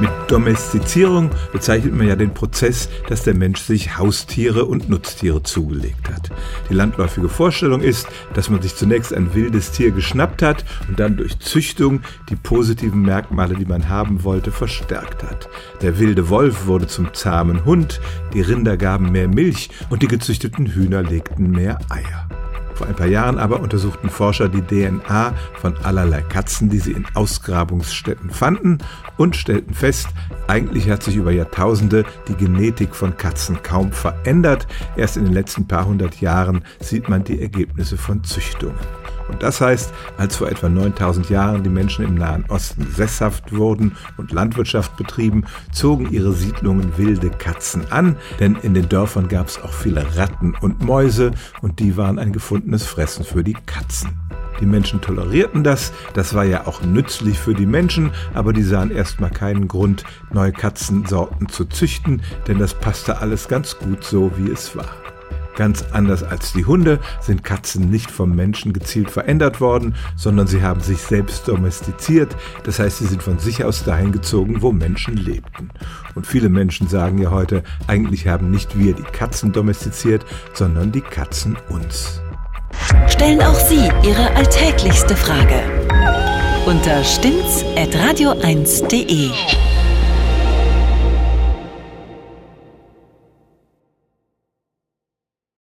Mit Domestizierung bezeichnet man ja den Prozess, dass der Mensch sich Haustiere und Nutztiere zugelegt hat. Die landläufige Vorstellung ist, dass man sich zunächst ein wildes Tier geschnappt hat und dann durch Züchtung die positiven Merkmale, die man haben wollte, verstärkt hat. Der wilde Wolf wurde zum zahmen Hund, die Rinder gaben mehr Milch und die gezüchteten Hühner legten mehr Eier. Vor ein paar Jahren aber untersuchten Forscher die DNA von allerlei Katzen, die sie in Ausgrabungsstätten fanden und stellten fest, eigentlich hat sich über Jahrtausende die Genetik von Katzen kaum verändert. Erst in den letzten paar hundert Jahren sieht man die Ergebnisse von Züchtungen. Und das heißt, als vor etwa 9000 Jahren die Menschen im Nahen Osten sesshaft wurden und Landwirtschaft betrieben, zogen ihre Siedlungen wilde Katzen an, denn in den Dörfern gab es auch viele Ratten und Mäuse und die waren ein gefundenes Fressen für die Katzen. Die Menschen tolerierten das, das war ja auch nützlich für die Menschen, aber die sahen erstmal keinen Grund, neue Katzensorten zu züchten, denn das passte alles ganz gut so, wie es war. Ganz anders als die Hunde sind Katzen nicht vom Menschen gezielt verändert worden, sondern sie haben sich selbst domestiziert. Das heißt, sie sind von sich aus dahin gezogen, wo Menschen lebten. Und viele Menschen sagen ja heute, eigentlich haben nicht wir die Katzen domestiziert, sondern die Katzen uns. Stellen auch Sie Ihre alltäglichste Frage unter stimmtz.radio1.de.